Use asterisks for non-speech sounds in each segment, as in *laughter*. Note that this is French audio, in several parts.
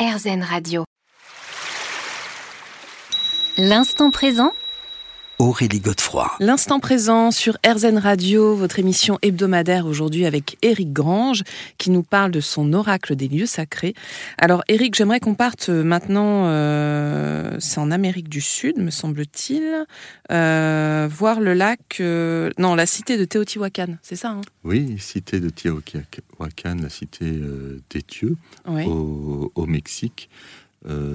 RZN Radio. L'instant présent Aurélie Godefroy. L'instant présent sur RZN Radio, votre émission hebdomadaire aujourd'hui avec Éric Grange qui nous parle de son oracle des lieux sacrés. Alors Éric, j'aimerais qu'on parte maintenant, euh, c'est en Amérique du Sud me semble-t-il, euh, voir le lac, euh, non la cité de Teotihuacan, c'est ça hein? Oui, cité de Teotihuacan, la cité euh, des dieux Oui. au, au Mexique.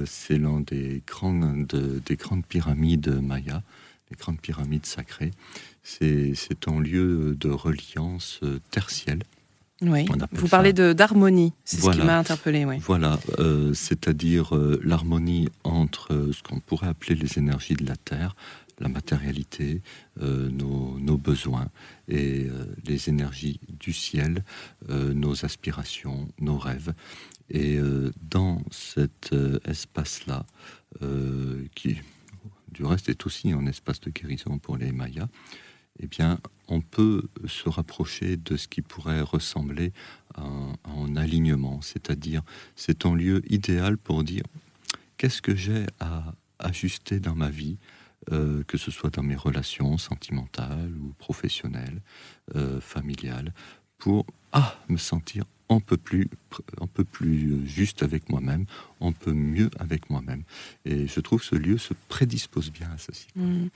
C'est l'un des, grandes- de- des grandes pyramides mayas, les grandes pyramides sacrées. C'est un lieu de reliance tertielle. Oui. Vous parlez d'harmonie, c'est ce qui m'a interpellé, oui. Voilà, euh, c'est-à-dire euh, l'harmonie entre euh, ce qu'on pourrait appeler les énergies de la Terre, la matérialité, nos, nos besoins, et les énergies du ciel, nos aspirations, nos rêves. Et dans cet espace-là, qui du reste est aussi un espace de guérison pour les Mayas, eh bien, on peut se rapprocher de ce qui pourrait ressembler à un, alignement, c'est-à-dire c'est un lieu idéal pour dire qu'est-ce que j'ai à ajuster dans ma vie, euh, que ce soit dans mes relations sentimentales ou professionnelles, euh, familiales, pour ah, me sentir un peu plus, un peu plus juste avec moi-même, un peu mieux avec moi-même. Et je trouve que ce lieu se prédispose bien à ceci. Mm.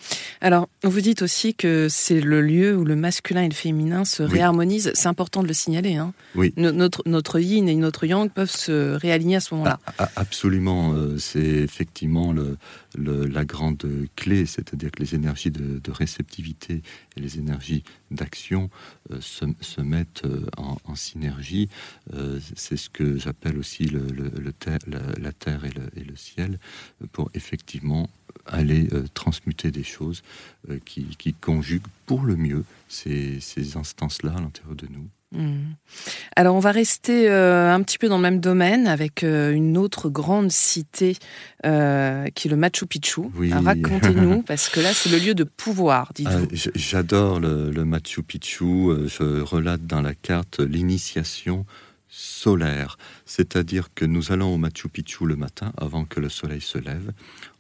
Alors, vous dites aussi que c'est le lieu où le masculin et le féminin se Oui. réharmonisent. C'est important de le signaler. Hein. Oui. No- Notre, notre yin et notre yang peuvent se réaligner à ce moment-là. Ah, ah, Absolument, euh, c'est effectivement le, le- la grande clé, c'est-à-dire que les énergies de, de réceptivité et les énergies d'action euh, se, se mettent euh, en, en synergie. Euh, c'est ce que j'appelle aussi la, terre et le, ciel, pour effectivement aller euh, transmuter des choses euh, qui, conjuguent pour le mieux ces instances-là à l'intérieur de nous. Mm. Alors, on va rester euh, un petit peu dans le même domaine avec euh, une autre grande cité euh, qui est le Machu Picchu. Oui. Racontez-nous, *laughs* parce que là, c'est le lieu de pouvoir. Ah, J'adore le, le Machu Picchu. Je relate dans la carte l'initiation solaire. C'est-à-dire que nous allons au Machu Picchu le matin avant que le soleil se lève.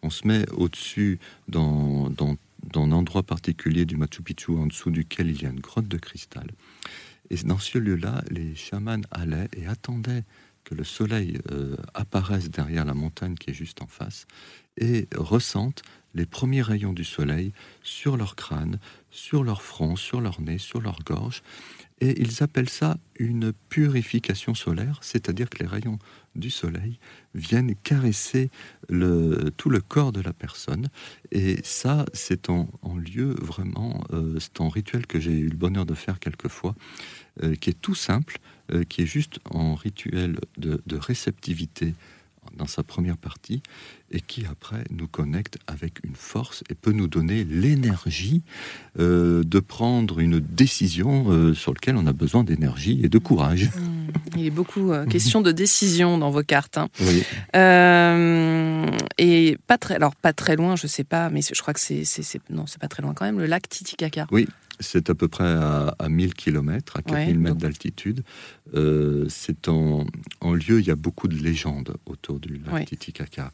On se met au-dessus dans, dans, dans un endroit particulier du Machu Picchu en dessous duquel il y a une grotte de cristal. Et dans ce lieu-là, les chamans allaient et attendaient que le soleil euh, apparaisse derrière la montagne qui est juste en face et ressentent les premiers rayons du soleil sur leur crâne, sur leur front, sur leur nez, sur leur gorge. Et ils appellent ça une purification solaire, c'est-à-dire que les rayons du soleil viennent caresser le, tout le corps de la personne. Et ça, c'est en, lieu vraiment, euh, c'est un rituel que j'ai eu le bonheur de faire quelquefois, euh, qui est tout simple, euh, qui est juste en rituel de réceptivité dans sa première partie et qui après nous connecte avec une force et peut nous donner l'énergie euh, de prendre une décision euh, sur laquelle on a besoin d'énergie et de courage. Mm. Il est beaucoup euh, question de décision dans vos cartes. hein. Oui. Euh, et pas très, alors pas très loin, je sais pas, mais je crois que c'est, non, c'est pas très loin quand même, le lac Titicaca. C'est à peu près à, à 1000 km, à 4000 Ouais, mètres donc- d'altitude. Euh, c'est en, en lieu, il y a beaucoup de légendes autour du lac Ouais. Titicaca.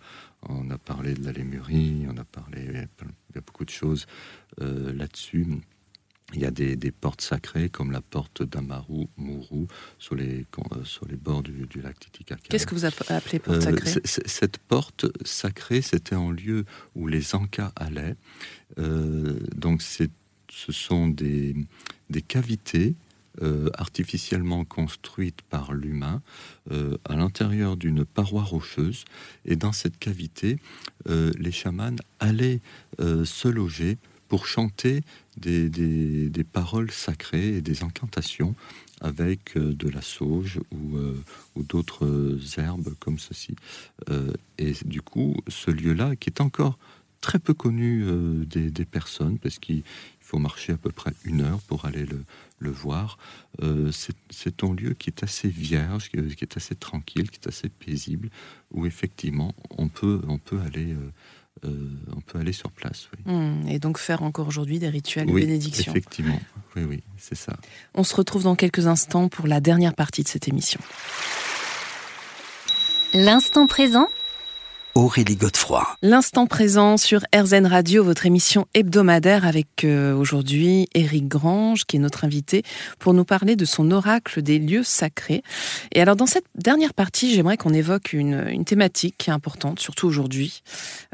On a parlé de la Lémurie, on a parlé, il y a plein- il y a beaucoup de choses euh, là-dessus. Il y a des, des portes sacrées comme la porte d'Amaru Muru sur les, euh, sur les bords du, du lac Titicaca. Qu'est-ce que vous app- appelez porte Euh, sacrée Cette porte sacrée, c'était un lieu où les Ancas allaient. Euh, donc, c'est- ce sont des, des cavités euh, artificiellement construites par l'humain euh, à l'intérieur d'une paroi rocheuse. Et dans cette cavité, euh, les chamans allaient se loger pour chanter des, des- paroles sacrées et des incantations avec euh, de la sauge ou, euh, ou d'autres euh, herbes comme ceci. Et du coup, ce lieu-là, qui est encore très peu connu des, personnes, parce qu'il faut marcher à peu près une heure pour aller le, le voir, c'est- c'est un lieu qui est assez vierge, qui, qui est assez tranquille, qui est assez paisible, où effectivement on peut, on peut, aller, euh, on peut aller sur place. Oui. Hmm, Et donc faire encore aujourd'hui des rituels de Oui, bénédiction. effectivement. Oui, oui, c'est ça. On se retrouve dans quelques instants pour la dernière partie de cette émission. L'instant présent Aurélie Godefroy. L'instant présent sur RZN Radio, votre émission hebdomadaire avec euh, aujourd'hui Éric Grange, qui est notre invité, pour nous parler de son oracle des lieux sacrés. Et alors, dans cette dernière partie, j'aimerais qu'on évoque une, une, thématique qui est importante, surtout aujourd'hui,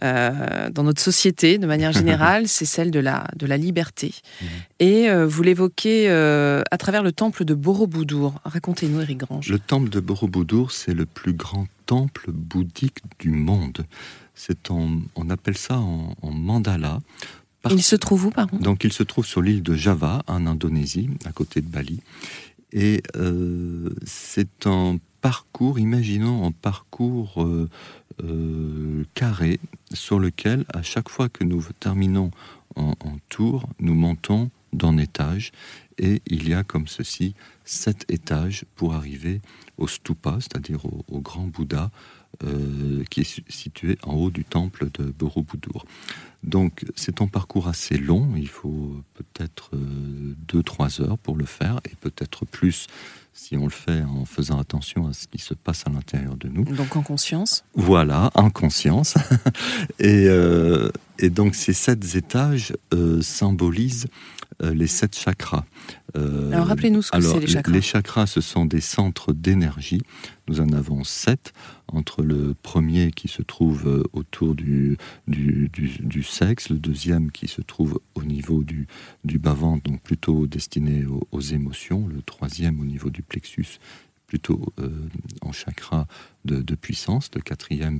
euh, dans notre société, de manière générale, *laughs* c'est celle de la, de la liberté. Mmh. Et euh, vous l'évoquez à travers le temple de Borobudur. Racontez-nous, Éric Grange. Le temple de Borobudur, c'est le plus grand temple bouddhique du monde. C'est on appelle ça en, mandala. Il se trouve où, pardon? Donc, il se trouve sur l'île de Java, en Indonésie, à côté de Bali. Et euh, c'est un parcours, imaginons un parcours euh, euh, carré sur lequel, à chaque fois que nous terminons en, en tour, nous montons d'un étage. Et il y a comme ceci sept étages pour arriver au stupa, c'est-à-dire au, grand Bouddha, euh, qui est situé en haut du temple de Borobudur. Donc c'est un parcours assez long, il faut peut-être 2-3 euh, heures pour le faire, et peut-être plus si on le fait en faisant attention à ce qui se passe à l'intérieur de nous. Donc en conscience Voilà, en conscience. *laughs* et, euh, et, donc ces sept étages symbolisent euh, les sept chakras. Euh, alors rappelez-nous ce que c'est les chakras. Les chakras, ce sont des centres d'énergie. Nous en avons sept, entre le premier qui se trouve autour du, du, sexe, le deuxième qui se trouve au niveau du, du bas-ventre, donc plutôt destiné aux, émotions, le troisième au niveau du plexus, plutôt en chakra de, puissance, le quatrième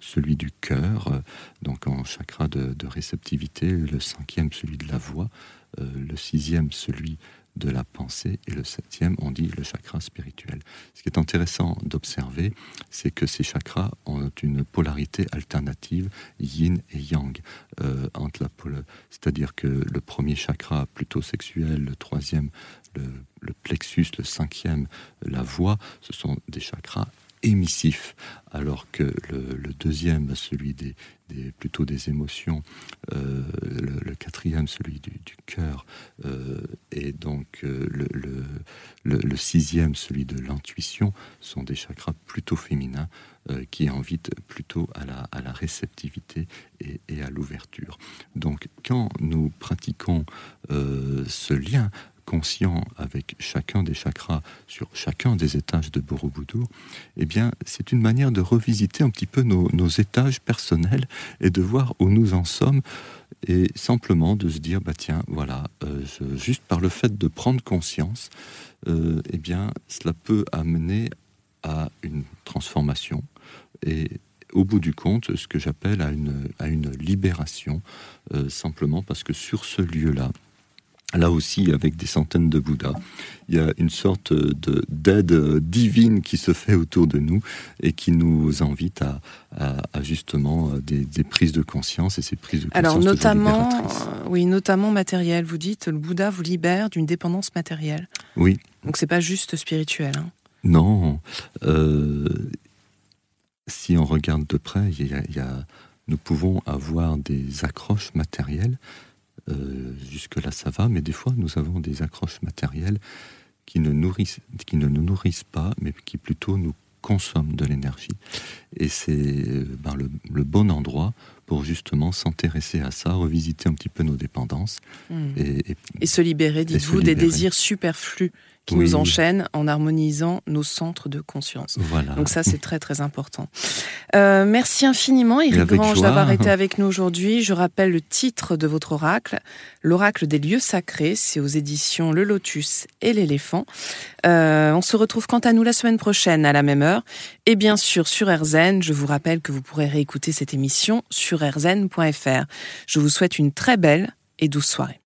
celui du cœur, donc en chakra de, de réceptivité, le cinquième celui de la voix, euh, le sixième celui de la pensée et le septième, on dit le chakra spirituel. Ce qui est intéressant d'observer, c'est que ces chakras ont une polarité alternative, yin et yang, euh, entre la c'est-à-dire que le premier chakra plutôt sexuel, le troisième le, le plexus, le cinquième la voix, ce sont des chakras émissif, alors que le, deuxième, celui des, plutôt des émotions, euh, le, quatrième, celui du, cœur, euh, et donc euh, le, sixième, celui de l'intuition, sont des chakras plutôt féminins qui invitent plutôt à la, à la réceptivité et, et à l'ouverture. Donc quand nous pratiquons ce lien, conscient avec chacun des chakras sur chacun des étages de Borobudur, eh bien, c'est une manière de revisiter un petit peu nos, étages personnels et de voir où nous en sommes et simplement de se dire, bah tiens, voilà, euh, juste par le fait de prendre conscience, euh, eh bien, cela peut amener à une transformation et au bout du compte, ce que j'appelle à une, à une libération, euh, simplement parce que sur ce lieu-là, là aussi avec des centaines de Bouddhas. Il y a une sorte de d'aide divine qui se fait autour de nous et qui nous invite à, à, justement des, des, prises de conscience et ces prises de conscience. Alors notamment, euh, oui, notamment matériel. Vous dites le Bouddha vous libère d'une dépendance matérielle. Oui. Donc c'est pas juste spirituel. Hein. Non. Euh, si on regarde de près, il y a, il y a, nous pouvons avoir des accroches matérielles euh, jusque-là, ça va, mais des fois, nous avons des accroches matérielles qui ne, nous nourrissent pas, mais qui plutôt nous consomment de l'énergie. Et c'est euh, ben, le, bon endroit pour justement s'intéresser à ça, revisiter un petit peu nos dépendances. Hmm. Et, et, se libérer, dites-vous, des désirs superflus qui nous enchaîne en harmonisant nos centres de conscience. Voilà. Donc ça, c'est très très important. Euh, merci infiniment, Éric Grange, d'avoir été *laughs* avec nous aujourd'hui. Je rappelle le titre de votre oracle, l'oracle des lieux sacrés. C'est aux éditions Le Lotus et l'Éléphant. Euh, on se retrouve quant à nous la semaine prochaine à la même heure. Et bien sûr, sur RZN, je vous rappelle que vous pourrez réécouter cette émission Je vous souhaite une très belle et douce soirée.